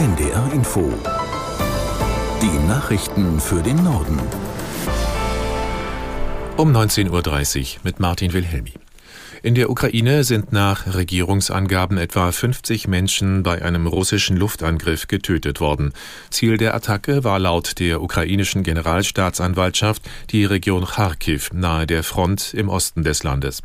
NDR Info. Die Nachrichten für den Norden. Um 19.30 Uhr mit Martin Wilhelmi. In der Ukraine sind nach Regierungsangaben etwa 50 Menschen bei einem russischen Luftangriff getötet worden. Ziel der Attacke war laut der ukrainischen Generalstaatsanwaltschaft die Region Kharkiv nahe der Front im Osten des Landes.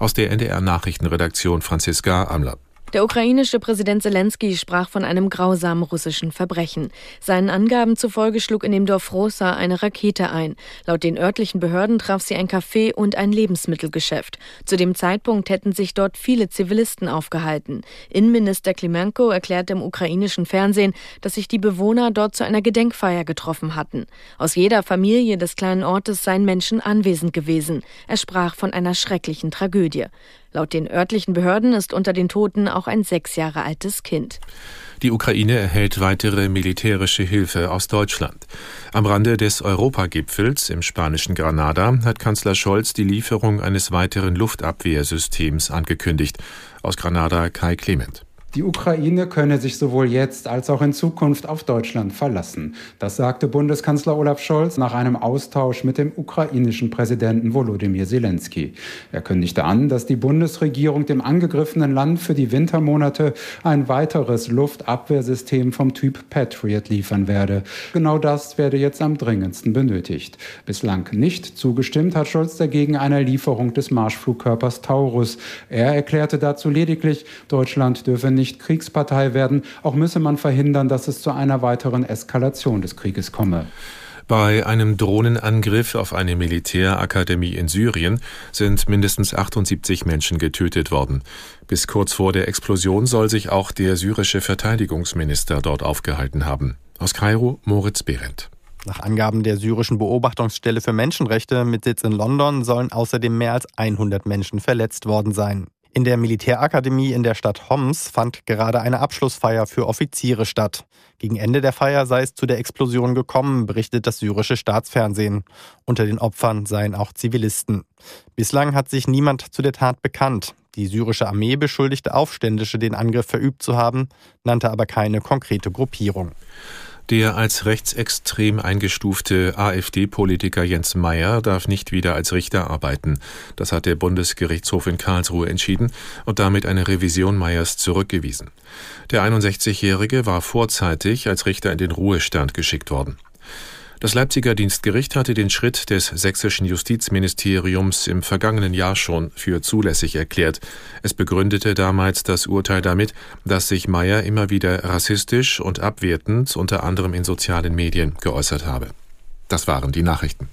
Aus der NDR Nachrichtenredaktion Franziska Amler. Der ukrainische Präsident Zelensky sprach von einem grausamen russischen Verbrechen. Seinen Angaben zufolge schlug in dem Dorf Rosa eine Rakete ein. Laut den örtlichen Behörden traf sie ein Café und ein Lebensmittelgeschäft. Zu dem Zeitpunkt hätten sich dort viele Zivilisten aufgehalten. Innenminister Klimenko erklärte im ukrainischen Fernsehen, dass sich die Bewohner dort zu einer Gedenkfeier getroffen hatten. Aus jeder Familie des kleinen Ortes seien Menschen anwesend gewesen. Er sprach von einer schrecklichen Tragödie. Laut den örtlichen Behörden ist unter den Toten auch ein sechs Jahre altes Kind. Die Ukraine erhält weitere militärische Hilfe aus Deutschland. Am Rande des Europagipfels im spanischen Granada hat Kanzler Scholz die Lieferung eines weiteren Luftabwehrsystems angekündigt. Aus Granada Kai Clement. Die Ukraine könne sich sowohl jetzt als auch in Zukunft auf Deutschland verlassen. Das sagte Bundeskanzler Olaf Scholz nach einem Austausch mit dem ukrainischen Präsidenten Volodymyr Zelensky. Er kündigte an, dass die Bundesregierung dem angegriffenen Land für die Wintermonate ein weiteres Luftabwehrsystem vom Typ Patriot liefern werde. Genau das werde jetzt am dringendsten benötigt. Bislang nicht zugestimmt hat Scholz dagegen einer Lieferung des Marschflugkörpers Taurus. Er erklärte dazu lediglich, Deutschland dürfe nicht nicht Kriegspartei werden. Auch müsse man verhindern, dass es zu einer weiteren Eskalation des Krieges komme. Bei einem Drohnenangriff auf eine Militärakademie in Syrien sind mindestens 78 Menschen getötet worden. Bis kurz vor der Explosion soll sich auch der syrische Verteidigungsminister dort aufgehalten haben. Aus Kairo Moritz Behrendt. Nach Angaben der syrischen Beobachtungsstelle für Menschenrechte mit Sitz in London sollen außerdem mehr als 100 Menschen verletzt worden sein. In der Militärakademie in der Stadt Homs fand gerade eine Abschlussfeier für Offiziere statt. Gegen Ende der Feier sei es zu der Explosion gekommen, berichtet das syrische Staatsfernsehen. Unter den Opfern seien auch Zivilisten. Bislang hat sich niemand zu der Tat bekannt. Die syrische Armee beschuldigte Aufständische, den Angriff verübt zu haben, nannte aber keine konkrete Gruppierung. Der als rechtsextrem eingestufte AfD-Politiker Jens Meyer darf nicht wieder als Richter arbeiten. Das hat der Bundesgerichtshof in Karlsruhe entschieden und damit eine Revision Meyers zurückgewiesen. Der 61-Jährige war vorzeitig als Richter in den Ruhestand geschickt worden. Das Leipziger Dienstgericht hatte den Schritt des sächsischen Justizministeriums im vergangenen Jahr schon für zulässig erklärt. Es begründete damals das Urteil damit, dass sich Meyer immer wieder rassistisch und abwertend unter anderem in sozialen Medien geäußert habe. Das waren die Nachrichten.